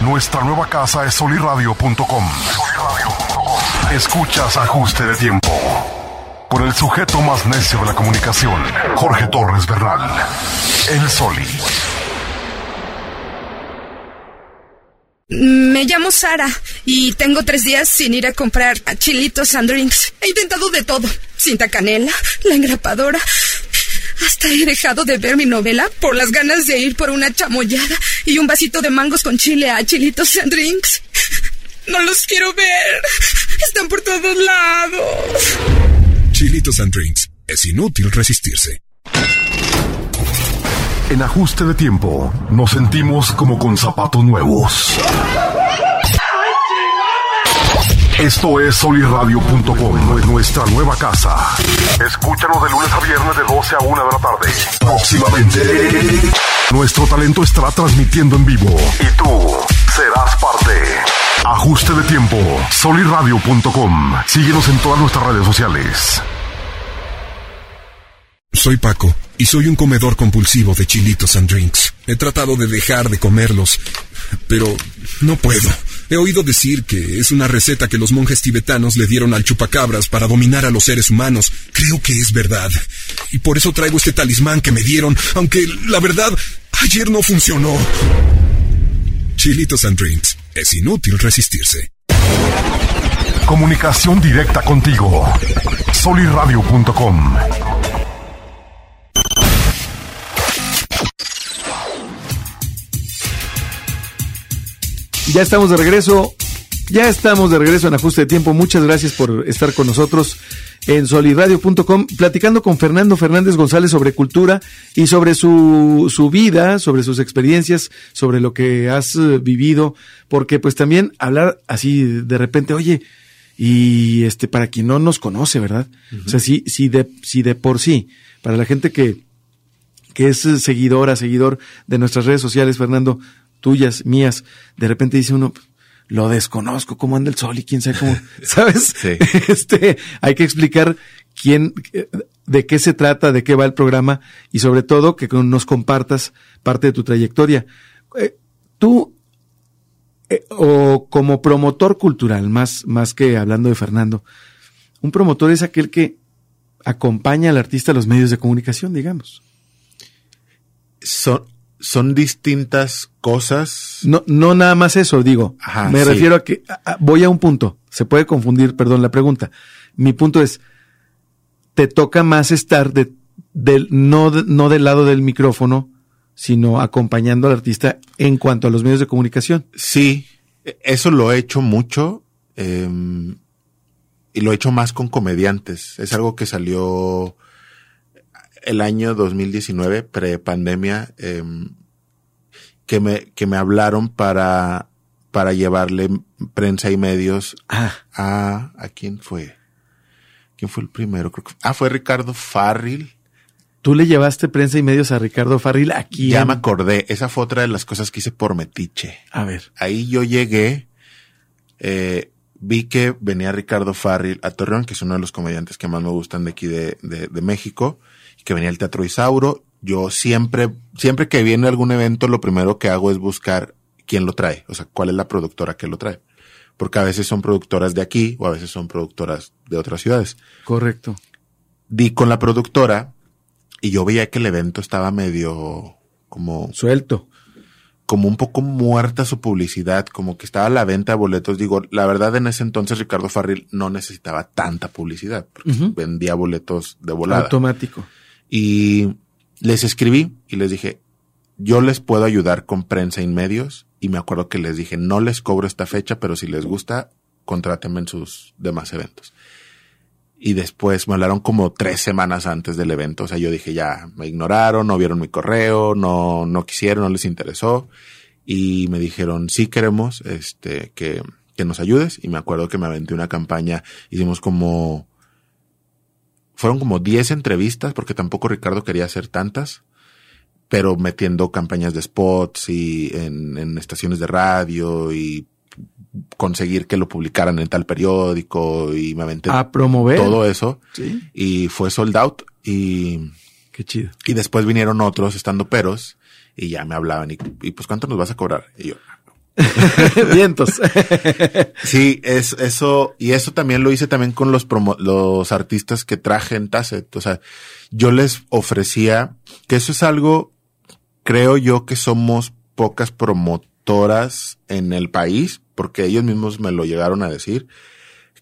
Nuestra nueva casa es soliradio.com. Escuchas ajuste de tiempo. Con el sujeto más necio de la comunicación, Jorge Torres Bernal. El Soli. Me llamo Sara y tengo tres días sin ir a comprar chilitos and drinks. He intentado de todo. Cinta canela, la engrapadora. Hasta he dejado de ver mi novela por las ganas de ir por una chamoyada y un vasito de mangos con chile a chilitos and drinks. No los quiero ver. Están por todos lados. Chilitos and Drinks. Es inútil resistirse. En ajuste de tiempo, nos sentimos como con zapatos nuevos. Esto es soliradio.com, nuestra nueva casa. Escúchanos de lunes a viernes de 12 a 1 de la tarde. Próximamente, nuestro talento estará transmitiendo en vivo y tú serás parte. Ajuste de tiempo, soliradio.com. Síguenos en todas nuestras redes sociales. Soy Paco y soy un comedor compulsivo de chilitos and drinks. He tratado de dejar de comerlos, pero no puedo. He oído decir que es una receta que los monjes tibetanos le dieron al chupacabras para dominar a los seres humanos. Creo que es verdad. Y por eso traigo este talismán que me dieron, aunque la verdad, ayer no funcionó. Chilitos and Drinks. Es inútil resistirse. Comunicación directa contigo. Soliradio.com. Ya estamos de regreso. Ya estamos de regreso en ajuste de tiempo. Muchas gracias por estar con nosotros en solidradio.com, platicando con Fernando Fernández González sobre cultura y sobre su, su vida, sobre sus experiencias, sobre lo que has eh, vivido, porque pues también hablar así de repente, oye, y este, para quien no nos conoce, ¿verdad? O sea, si, si de, si de por sí, para la gente que, que es seguidora, seguidor de nuestras redes sociales, Fernando, tuyas, mías, de repente dice uno, lo desconozco, cómo anda el sol y quién sabe cómo, ¿sabes? Sí. Este, hay que explicar quién, de qué se trata, de qué va el programa y sobre todo que nos compartas parte de tu trayectoria. Eh, tú, eh, o como promotor cultural, más, más que hablando de Fernando, un promotor es aquel que acompaña al artista a los medios de comunicación, digamos. Son, son distintas cosas. No, no nada más eso, digo. Ajá, me sí. refiero a que a- a- voy a un punto. Se puede confundir, perdón, la pregunta. Mi punto es, te toca más estar de, del, no, de- no del lado del micrófono, sino acompañando al artista en cuanto a los medios de comunicación. Sí, eso lo he hecho mucho eh, y lo he hecho más con comediantes. Es algo que salió el año 2019, pre-pandemia, eh, que, me, que me hablaron para, para llevarle prensa y medios Ah, a... ¿A quién fue? ¿Quién fue el primero? Creo que, ah, fue Ricardo Farril. tú le llevaste prensa y medios a Ricardo Farril aquí. Ya en- me acordé. Esa fue otra de las cosas que hice por Metiche. A ver. ahí yo llegué, eh, vi que venía Ricardo Farril a Torreón, que es uno de los comediantes que más me gustan de aquí de, de, de México, que venía al Teatro Isauro. Yo siempre, siempre que viene algún evento, lo primero que hago es buscar quién lo trae, o sea, cuál es la productora que lo trae. Porque a veces son productoras de aquí o a veces son productoras de otras ciudades. Correcto. Di con la productora y yo veía que el evento estaba medio como Suelto. como un poco muerta su publicidad, como que estaba a la venta de boletos. Digo, la verdad en ese entonces Ricardo Farril no necesitaba tanta publicidad, porque vendía boletos de volada. Automático. Y les escribí y les dije, yo les puedo ayudar con prensa y medios. Y me acuerdo que les dije, no les cobro esta fecha, pero si les gusta, contrátenme en sus demás eventos. Y después me hablaron como tres semanas antes del evento. O sea, yo dije, ya, me ignoraron, no vieron mi correo, no, no quisieron, no les interesó. Y me dijeron, sí queremos, este, que, que nos ayudes. Y me acuerdo que me aventé una campaña, hicimos como, fueron como 10 entrevistas, porque tampoco Ricardo quería hacer tantas, pero metiendo campañas de spots y en, en estaciones de radio y conseguir que lo publicaran en tal periódico y me aventé A promover. todo eso Sí. y fue sold out y, Qué chido. y después vinieron otros estando peros y ya me hablaban y, y pues cuánto nos vas a cobrar y yo Vientos. Sí, es eso, y eso también lo hice también con los promo- los artistas que traje en Tasset. O sea, yo les ofrecía que eso es algo, creo yo que somos pocas promotoras en el país, porque ellos mismos me lo llegaron a decir,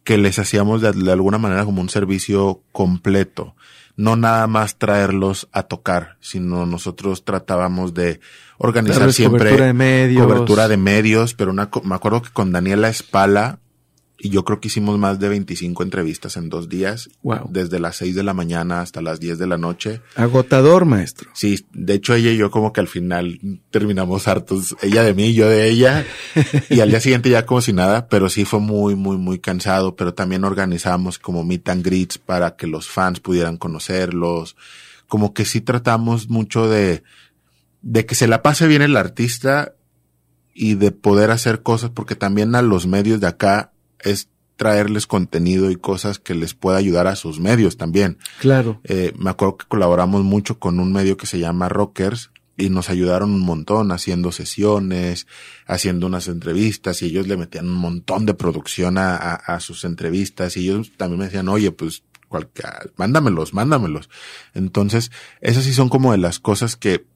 que les hacíamos de, de alguna manera como un servicio completo. No nada más traerlos a tocar, sino nosotros tratábamos de organizar siempre cobertura de medios. cobertura de medios, pero una, me acuerdo que con Daniela Espala, y yo creo que hicimos más de 25 entrevistas en dos días, Wow. desde las 6 de la mañana hasta las 10 de la noche. Agotador, maestro. Sí, de hecho ella y yo como que al final terminamos hartos, ella de mí, yo de ella, y al día siguiente ya como si nada, pero sí fue muy, muy, muy cansado, pero también organizamos como meet and greets para que los fans pudieran conocerlos, como que sí tratamos mucho de, de que se la pase bien el artista y de poder hacer cosas, porque también a los medios de acá es traerles contenido y cosas que les pueda ayudar a sus medios también. Claro. Eh, me acuerdo que colaboramos mucho con un medio que se llama Rockers y nos ayudaron un montón haciendo sesiones, haciendo unas entrevistas y ellos le metían un montón de producción a, a- a sus entrevistas y ellos también me decían, oye, pues cualquier, mándamelos, mándamelos. Entonces, esas sí son como de las cosas que,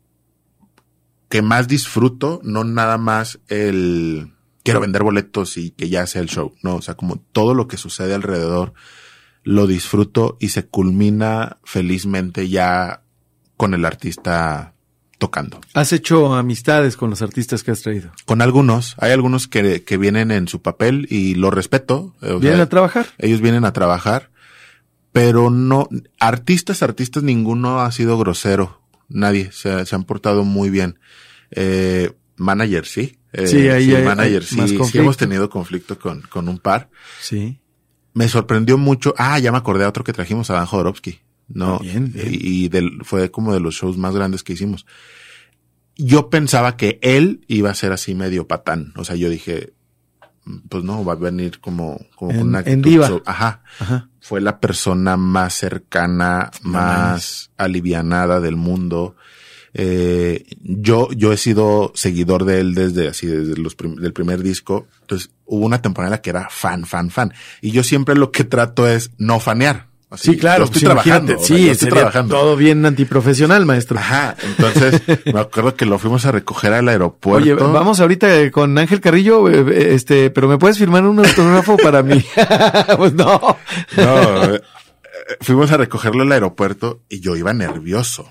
que más disfruto, no nada más el quiero vender boletos y que ya sea el show, no, o sea, como todo lo que sucede alrededor lo disfruto y se culmina felizmente ya con el artista tocando. Has hecho amistades con los artistas que has traído. Con algunos, hay algunos que, que vienen en su papel y lo respeto. o ¿Vienen sea, a trabajar? ellos vienen a trabajar, pero no, artistas, artistas, ninguno ha sido grosero. Nadie, se, se han portado muy bien. Eh, manager, sí. Eh, Sí, ahí hay- manager, hay sí. más Sí hemos tenido conflicto con, con un par. Sí. Me sorprendió mucho. Ah, ya me acordé a otro que trajimos, a Dan Jodorowsky. No, Ah, bien, bien. y del, fue como de los shows más grandes que hicimos. Yo pensaba que él iba a ser así medio patán. O sea, yo dije, pues no, va a venir como, como En- con una en actitud diva. so- Ajá. Ajá. Fue la persona más cercana, más alivianada del mundo. Eh, yo, yo he sido seguidor de él desde así, desde los prim- del primer disco. Entonces, hubo una temporada en la que era fan, fan, fan. Y yo siempre lo que trato es no fanear. Así, Sí, claro. Estoy pues trabajando. Sí, yo estoy trabajando. todo bien antiprofesional, maestro. Ajá. Entonces, me acuerdo que lo fuimos a recoger al aeropuerto. Oye, vamos ahorita eh, con Ángel Carrillo, eh, eh, este, pero ¿me puedes firmar un autógrafo para mí? pues no. No, fuimos a recogerlo al aeropuerto y yo iba nervioso.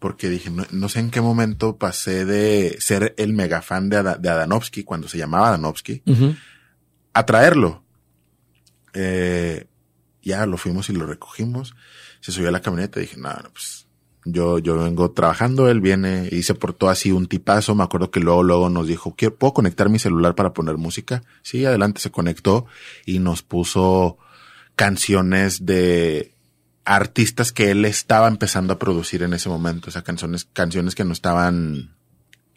Porque dije, no, no sé en qué momento pasé de ser el mega fan de, Ada- de Adanovsky, cuando se llamaba Adanovsky, a traerlo. Eh, ya lo fuimos y lo recogimos. Se subió a la camioneta y dije, no, no, pues yo, yo vengo trabajando, él viene y se portó así un tipazo. Me acuerdo que luego, luego nos dijo, "¿Quiero- ¿puedo conectar mi celular para poner música? Sí, adelante se conectó y nos puso canciones de artistas que él estaba empezando a producir en ese momento. O sea, canciones, canciones que no estaban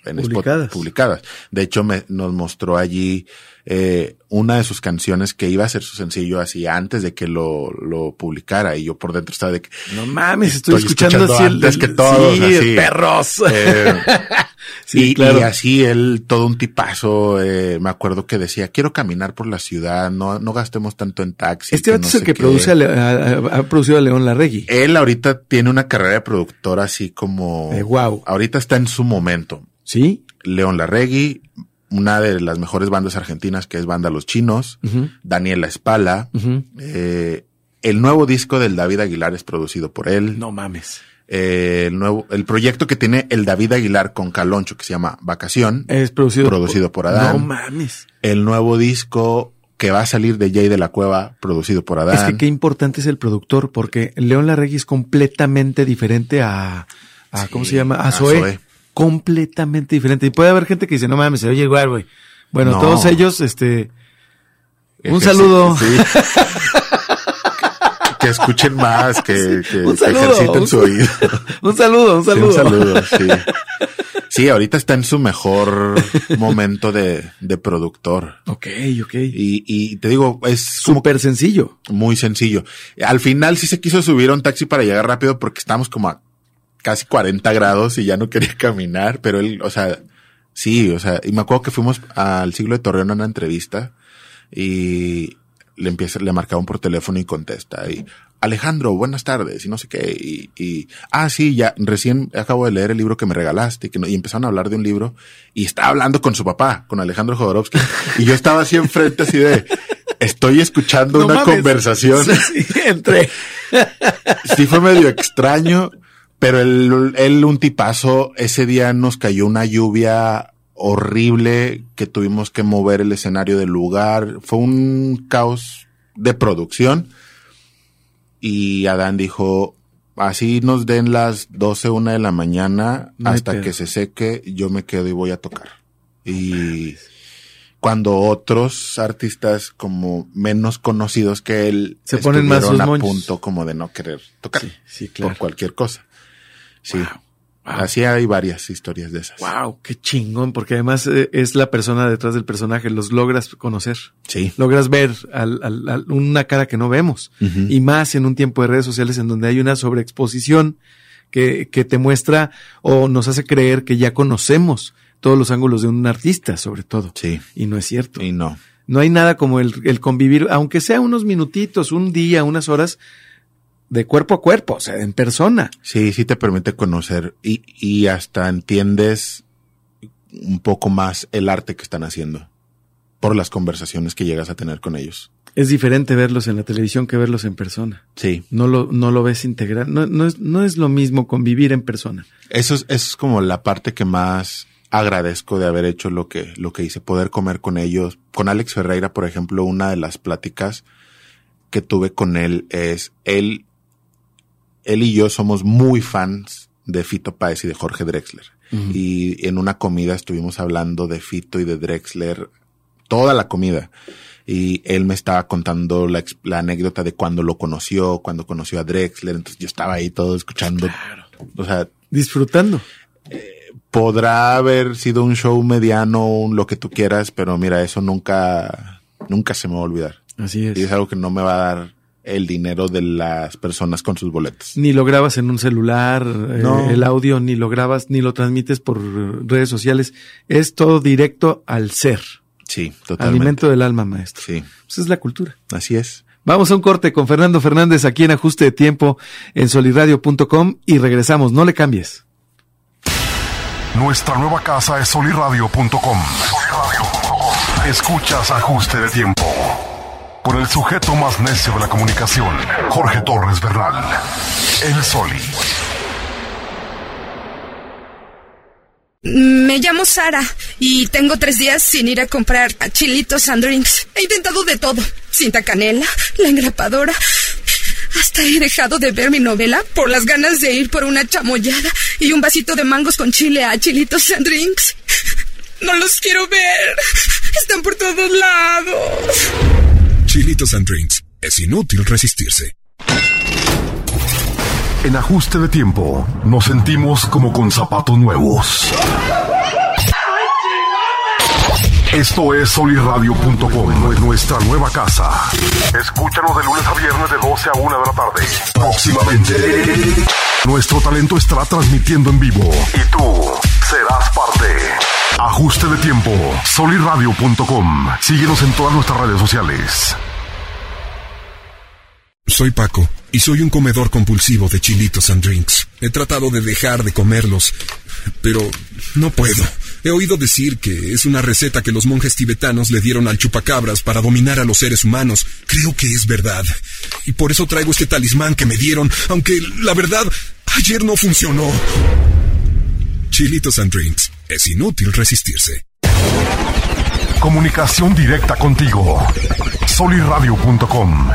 en Spot- Publicadas. publicadas. De hecho, me, nos mostró allí eh, una de sus canciones que iba a ser su sencillo así antes de que lo, lo publicara. Y yo por dentro estaba de que, No mames, estoy, Estoy escuchando, escuchando así el- antes que el- todos, sí, así. perros. eh, Sí, y, claro. y así él, todo un tipazo, eh, me acuerdo que decía, quiero caminar por la ciudad, no, no gastemos tanto en taxi. Este que vato no es el que qué". produce ha producido a León Larregui. Él ahorita tiene una carrera de productor así como... Eh, guau. Ahorita está en su momento. ¿Sí? León Larregui, una de las mejores bandas argentinas que es Banda Los Chinos, Ujú, Daniela Espala, eh, el nuevo disco del David Aguilar es producido por él. No mames. Eh, el nuevo, el proyecto que tiene el David Aguilar con Caloncho que se llama Vacación, Es producido, Producido por Adán. No mames. el nuevo disco que va a salir de Jay de la Cueva, producido por Adán. Es que qué importante es el productor, porque León Larregui es completamente diferente a, a Sí, ¿cómo se llama? A a Zoé. Completamente diferente. Y puede haber gente que dice, no mames, se oye igual, güey. Bueno, No. todos ellos, este, un saludo. sí. que escuchen más, que, ejerciten un su oído. un saludo, un Sí, saludo. un saludo, sí. Sí, ahorita está en su mejor momento de, de productor. Ok, ok. Y, y te digo, es Súper sencillo. muy sencillo. Al final sí se quiso subir a un taxi para llegar rápido porque estamos como a casi 40 grados y ya no quería caminar, pero él, o sea, sí, o sea, y me acuerdo que fuimos al siglo de Torreón a una entrevista y le empieza, le marcaban por teléfono y contesta y Alejandro, buenas tardes, y no sé qué, y, y, ah, sí, ya, recién acabo de leer el libro que me regalaste, y, que no- y empezaron a hablar de un libro, y estaba hablando con su papá, con Alejandro Jodorowsky, y yo estaba así enfrente, así de, estoy escuchando No una mames. conversación, sí, entre. sí fue medio extraño, pero él, él un tipazo, ese día nos cayó una lluvia horrible que tuvimos que mover el escenario del lugar, fue un caos de producción y Adán dijo, así nos den las 12, una de la mañana No hasta que se seque, yo me quedo y voy a tocar. Y cuando otros artistas como menos conocidos que él Se ponen más a punto como de no querer tocar Sí, sí, claro. por cualquier cosa. Sí. Así hay varias historias de esas. Wow, qué chingón, porque además eh, es la persona detrás del personaje, los logras conocer, Sí. logras ver al- al- al- una cara que no vemos, y más en un tiempo de redes sociales en donde hay una sobreexposición que, que te muestra o nos hace creer que ya conocemos todos los ángulos de un artista, sobre todo. Sí. Y no es cierto. Y no. No hay nada como el, el convivir, aunque sea unos minutitos, un día, unas horas, de cuerpo a cuerpo, o sea, en persona. Sí, sí te permite conocer y, y hasta entiendes un poco más el arte que están haciendo por las conversaciones que llegas a tener con ellos. Es diferente verlos en la televisión que verlos en persona. Sí. No lo, no lo ves integral. No, no, es, no es lo mismo convivir en persona. Eso es, eso es como la parte que más agradezco de haber hecho lo que, lo que hice, poder comer con ellos. Con Alex Ferreira, por ejemplo, una de las pláticas que tuve con él es, él, él y yo somos muy fans de Fito Páez y de Jorge Drexler. Y en una comida estuvimos hablando de Fito y de Drexler toda la comida. Y él me estaba contando la, anécdota de cuando lo conoció, cuando conoció a Drexler. Entonces yo estaba ahí todo escuchando. O sea, Disfrutando. podrá haber sido un show mediano, un lo que tú quieras, pero mira, eso nunca, nunca se me va a olvidar. Así es. Y es algo que no me va a dar el dinero de las personas con sus boletos. Ni lo grabas en un celular, eh, el audio, ni lo grabas, ni lo transmites por redes sociales. Es todo directo al ser. Sí, totalmente. Alimento del alma, maestro. Sí, Esa es la cultura. así es. Vamos a un corte con Fernando Fernández aquí en Ajuste de Tiempo en soliradio.com y regresamos. No le cambies. Nuestra nueva casa es soliradio.com. Escuchas ajuste de tiempo. Con el sujeto más necio de la comunicación, Jorge Torres Bernal. El Soli. Me llamo Sara y tengo tres días sin ir a comprar chilitos and drinks. He intentado de todo. Cinta canela, la engrapadora. Hasta he dejado de ver mi novela por las ganas de ir por una chamoyada y un vasito de mangos con chile a chilitos and drinks. No los quiero ver. Están por todos lados. Chilitos and Drinks. Es inútil resistirse. En ajuste de tiempo, nos sentimos como con zapatos nuevos. Esto es soliradio.com, nuestra nueva casa. Escúchanos de lunes a viernes de 12 a 1 de la tarde. Próximamente. Nuestro talento estará transmitiendo en vivo. Y tú serás parte. Ajuste de tiempo, soliradio.com. Síguenos en todas nuestras redes sociales. Soy Paco y soy un comedor compulsivo de chilitos and drinks. He tratado de dejar de comerlos, pero no puedo. He oído decir que es una receta que los monjes tibetanos le dieron al chupacabras para dominar a los seres humanos. Creo que es verdad. Y por eso traigo este talismán que me dieron, aunque la verdad, ayer no funcionó. Chilitos and drinks. Es inútil resistirse. Comunicación directa contigo. Soliradio.com.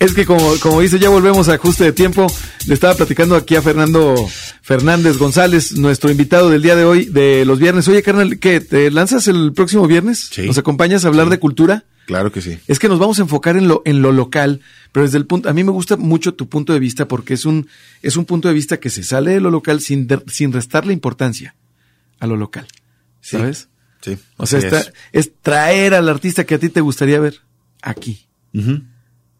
Es que como, como dice, ya volvemos a ajuste de tiempo. Le estaba platicando aquí a Fernando Fernández González, nuestro invitado del día de hoy, de los viernes. Oye, carnal, ¿qué? ¿Te lanzas el próximo viernes? Sí. ¿Nos acompañas a hablar de cultura? Claro que sí. Es que nos vamos a enfocar en lo, en lo local, pero desde el punto, a mí me gusta mucho tu punto de vista porque es un, es un punto de vista que se sale de lo local sin, de- sin restarle importancia a lo local. ¿Sabes? Sí. O sea, está, es. es traer al artista que a ti te gustaría ver aquí.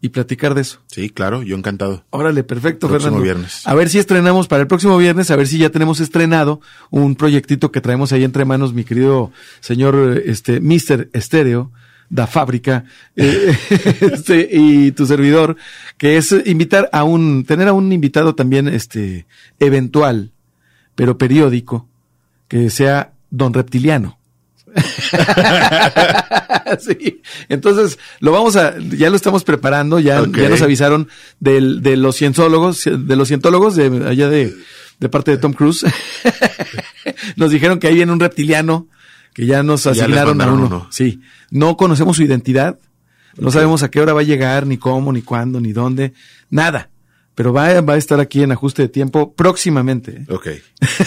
Y platicar de eso. Sí, claro, yo encantado. Órale, perfecto, Próximo Fernando. viernes. A ver si estrenamos para el próximo viernes, a ver si ya tenemos estrenado un proyectito que traemos ahí entre manos, mi querido señor este Mister Estéreo, da fábrica, eh, este, y tu servidor, que es invitar a un, tener a un invitado también, este, eventual, pero periódico, que sea don reptiliano. sí. Entonces, lo vamos a, ya lo estamos preparando, ya, ya nos avisaron del, de los cientólogos, de los cientólogos de allá de, de parte de Tom Cruise. nos dijeron que ahí viene un reptiliano que ya nos Ya asignaron a uno. uno. Sí. No conocemos su identidad. No sabemos a qué hora va a llegar, ni cómo, ni cuándo, ni dónde. Nada. Pero va, va a estar aquí en ajuste de tiempo próximamente. ¿eh? Ok.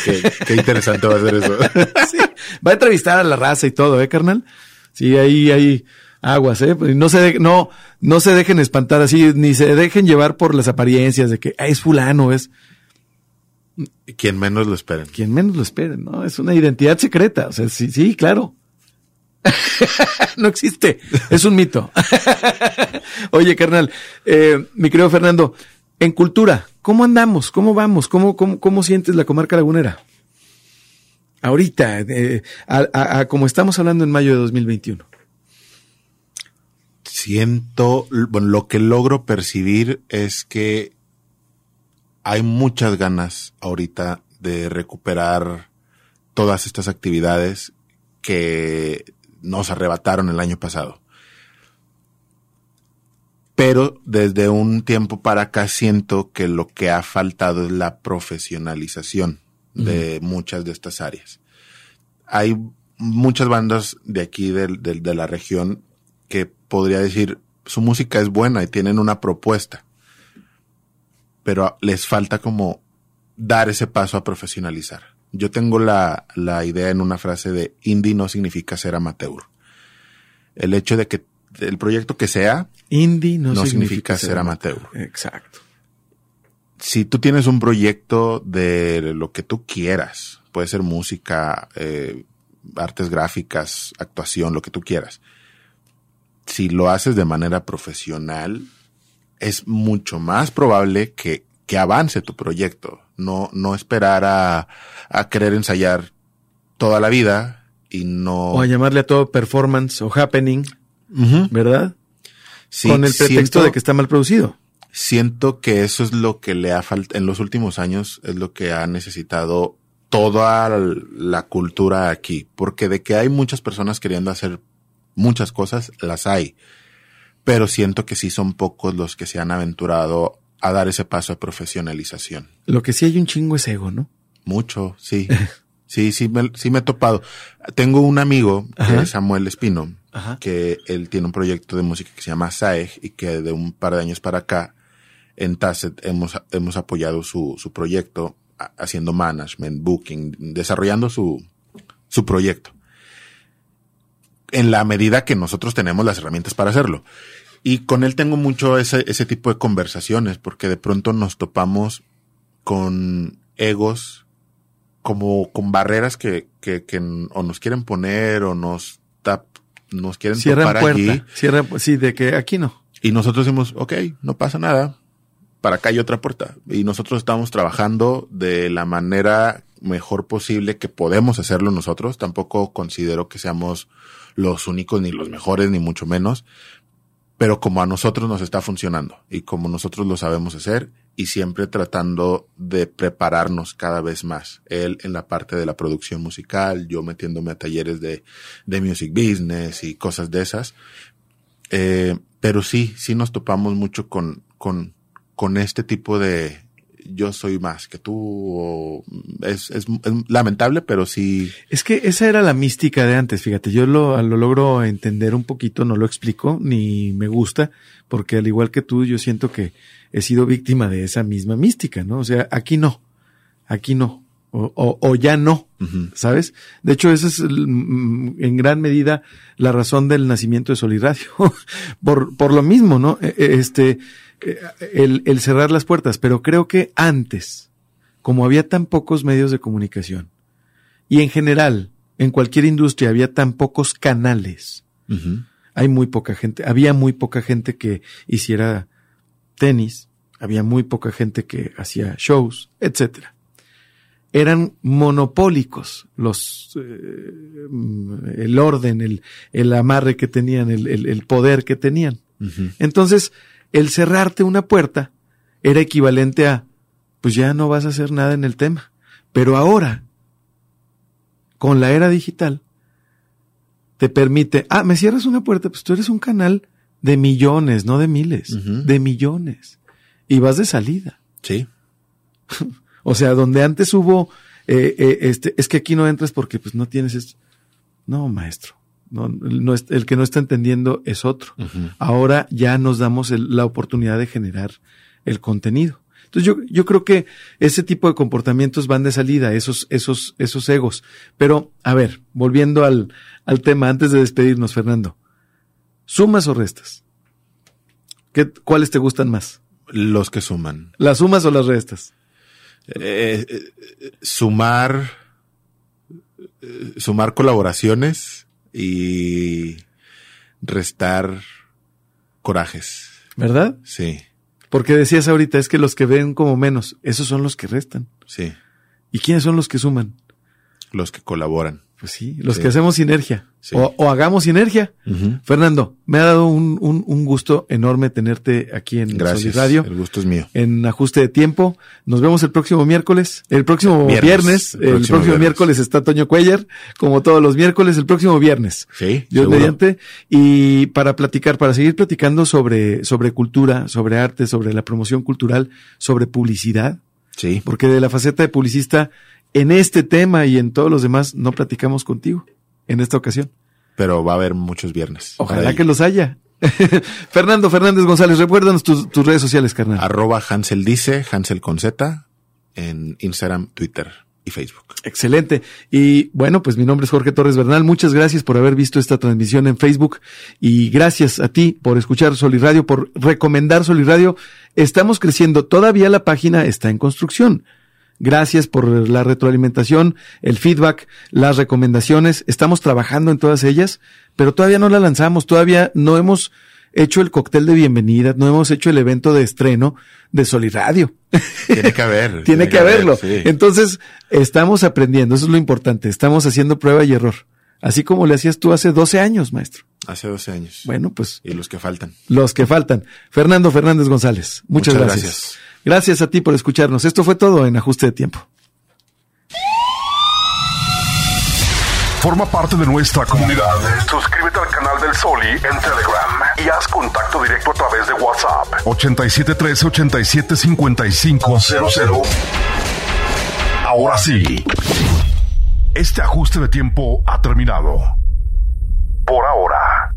Qué, qué interesante va a ser eso. Sí, va a entrevistar a la raza y todo, ¿eh, carnal? Sí, ahí hay aguas, ¿eh? No se, de- no, no se dejen espantar así, ni se dejen llevar por las apariencias de que "Ah, es fulano, es Quien menos lo esperen. quien menos lo esperen, ¿no? Es una identidad secreta, o sea, sí, sí, claro. no existe, es un mito. Oye, carnal, eh, mi querido Fernando, en cultura, ¿cómo andamos? ¿Cómo vamos? ¿Cómo, cómo, cómo sientes la comarca lagunera? Ahorita, eh, a, a- a como estamos hablando en mayo de 2021. Siento, bueno, lo que logro percibir es que hay muchas ganas ahorita de recuperar todas estas actividades que nos arrebataron el año pasado. Pero desde un tiempo para acá siento que lo que ha faltado es la profesionalización de muchas de estas áreas. Hay muchas bandas de aquí de la región que podría decir su música es buena y tienen una propuesta, pero les falta como dar ese paso a profesionalizar. Yo tengo la, la idea en una frase de indie no significa ser amateur. El hecho de que el proyecto que sea, Indie no, No significa ser amateur. Exacto. si tú tienes un proyecto de lo que tú quieras, puede ser música, eh, artes gráficas, actuación, lo que tú quieras. Si lo haces de manera profesional, es mucho más probable que, que avance tu proyecto. No, no esperar a, a querer ensayar toda la vida y no. O a llamarle a todo performance o happening, Ujú. ¿verdad? Sí, Con el pretexto siento- de que está mal producido. Siento que eso es lo que le ha faltado, en los últimos años es lo que ha necesitado toda la cultura aquí, porque de que hay muchas personas queriendo hacer muchas cosas, las hay, pero siento que sí son pocos los que se han aventurado a dar ese paso de profesionalización. Lo que sí hay un chingo es ego, ¿no? Mucho, sí. Sí, sí me, sí me he topado. Tengo un amigo, que es Samuel Espino, Ajá. que él tiene un proyecto de música que se llama SAEG y que de un par de años para acá en Tacet hemos, hemos apoyado su, su proyecto a- haciendo management, booking, desarrollando su, su proyecto. En la medida que nosotros tenemos las herramientas para hacerlo. Y con él tengo mucho ese, ese tipo de conversaciones porque de pronto nos topamos con egos como con barreras que, que, que o nos quieren poner o nos tap, nos quieren Cierran topar puerta. allí. Cierran, sí, de que aquí no. Y nosotros decimos, ok, no pasa nada. Para acá hay otra puerta. Y nosotros estamos trabajando de la manera mejor posible que podemos hacerlo nosotros. Tampoco considero que seamos los únicos ni los mejores, ni mucho menos. Pero como a nosotros nos está funcionando y como nosotros lo sabemos hacer y siempre tratando de prepararnos cada vez más. Él en la parte de la producción musical, yo metiéndome a talleres de, de music business y cosas de esas. Eh, pero sí, sí nos topamos mucho con, con, con este tipo de yo soy más que tú. o es, es, es lamentable, pero sí. Es que esa era la mística de antes, fíjate, yo lo, lo logro entender un poquito, no lo explico, ni me gusta, porque al igual que tú, yo siento que he sido víctima de esa misma mística, ¿no? O sea, aquí no, aquí no, o, o, o ya no. ¿sabes? De hecho, esa es el- mm, en gran medida la razón del nacimiento de Soliradio, por, por lo mismo, ¿no? Eh, eh, Este, el, el cerrar las puertas, pero creo que antes, como había tan pocos medios de comunicación, y en general, en cualquier industria había tan pocos canales, hay muy poca gente, había muy poca gente que hiciera tenis, había muy poca gente que hacía shows, etcétera. Eran monopólicos los eh, el orden, el, el amarre que tenían, el, el, el poder que tenían. Entonces, el cerrarte una puerta era equivalente a, pues ya no vas a hacer nada en el tema. Pero ahora, con la era digital, te permite, ah, me cierras una puerta, pues tú eres un canal de millones, no de miles, de millones. Y vas de salida. Sí. o sea, donde antes hubo, eh, eh, este, es que aquí no entras porque pues no tienes esto. No, maestro. No, no es, el que no está entendiendo es otro. Ahora ya nos damos el, la oportunidad de generar el contenido. Entonces yo, yo creo que ese tipo de comportamientos van de salida, esos, esos, esos egos. Pero, a ver, volviendo al, al tema, antes de despedirnos, Fernando. ¿Sumas o restas? ¿Qué, ¿Cuáles te gustan más? Los que suman. ¿Las sumas o las restas? Eh, eh, sumar, eh, sumar colaboraciones y restar corajes. ¿Verdad? Sí. Porque decías ahorita, es que los que ven como menos, esos son los que restan. Sí. ¿Y quiénes son los que suman? Los que colaboran. Pues sí, los que hacemos sinergia. O, o, hagamos sinergia. Fernando, me ha dado un, un, un, gusto enorme tenerte aquí en Gracias, Radio. El gusto es mío. En ajuste de tiempo. Nos vemos el próximo miércoles. El próximo viernes. viernes el, próximo, el próximo viernes. miércoles está Toño Cuellar, como todos los miércoles, el próximo viernes. Sí. Dios mediante. Y para platicar, para seguir platicando sobre, sobre cultura, sobre arte, sobre la promoción cultural, sobre publicidad. Sí. Porque de la faceta de publicista en este tema y en todos los demás no platicamos contigo en esta ocasión. Pero va a haber muchos viernes. Ojalá que los haya. Fernando Fernández González, recuérdanos tus, tus, redes sociales, carnal. Arroba Hansel dice, Hansel con Z, en Instagram, Twitter y Facebook. Excelente. Y bueno, pues mi nombre es Jorge Torres Bernal. Muchas gracias por haber visto esta transmisión en Facebook y gracias a ti por escuchar Soliradio, por recomendar Soliradio. Estamos creciendo. Todavía la página está en construcción. Gracias por la retroalimentación, el feedback, las recomendaciones. Estamos trabajando en todas ellas, pero todavía no la lanzamos, todavía no hemos hecho el cóctel de bienvenida, no hemos hecho el evento de estreno de Soliradio. Tiene que haber. tiene, tiene, que, haberlo. Haber, sí. Entonces, estamos aprendiendo, eso es lo importante. Estamos haciendo prueba y error. Así como le hacías tú hace 12 años, maestro. Hace 12 años. Bueno, pues. Y los que faltan. Los que faltan. Fernando Fernández González. Muchas, Muchas gracias. gracias. Gracias a ti por escucharnos. Esto fue todo en Ajuste de Tiempo. Forma parte de nuestra comunidad. Suscríbete al canal del Soli en Telegram y haz contacto directo a través de WhatsApp. 8713-875500. Ahora sí. Este ajuste de tiempo ha terminado. Por ahora.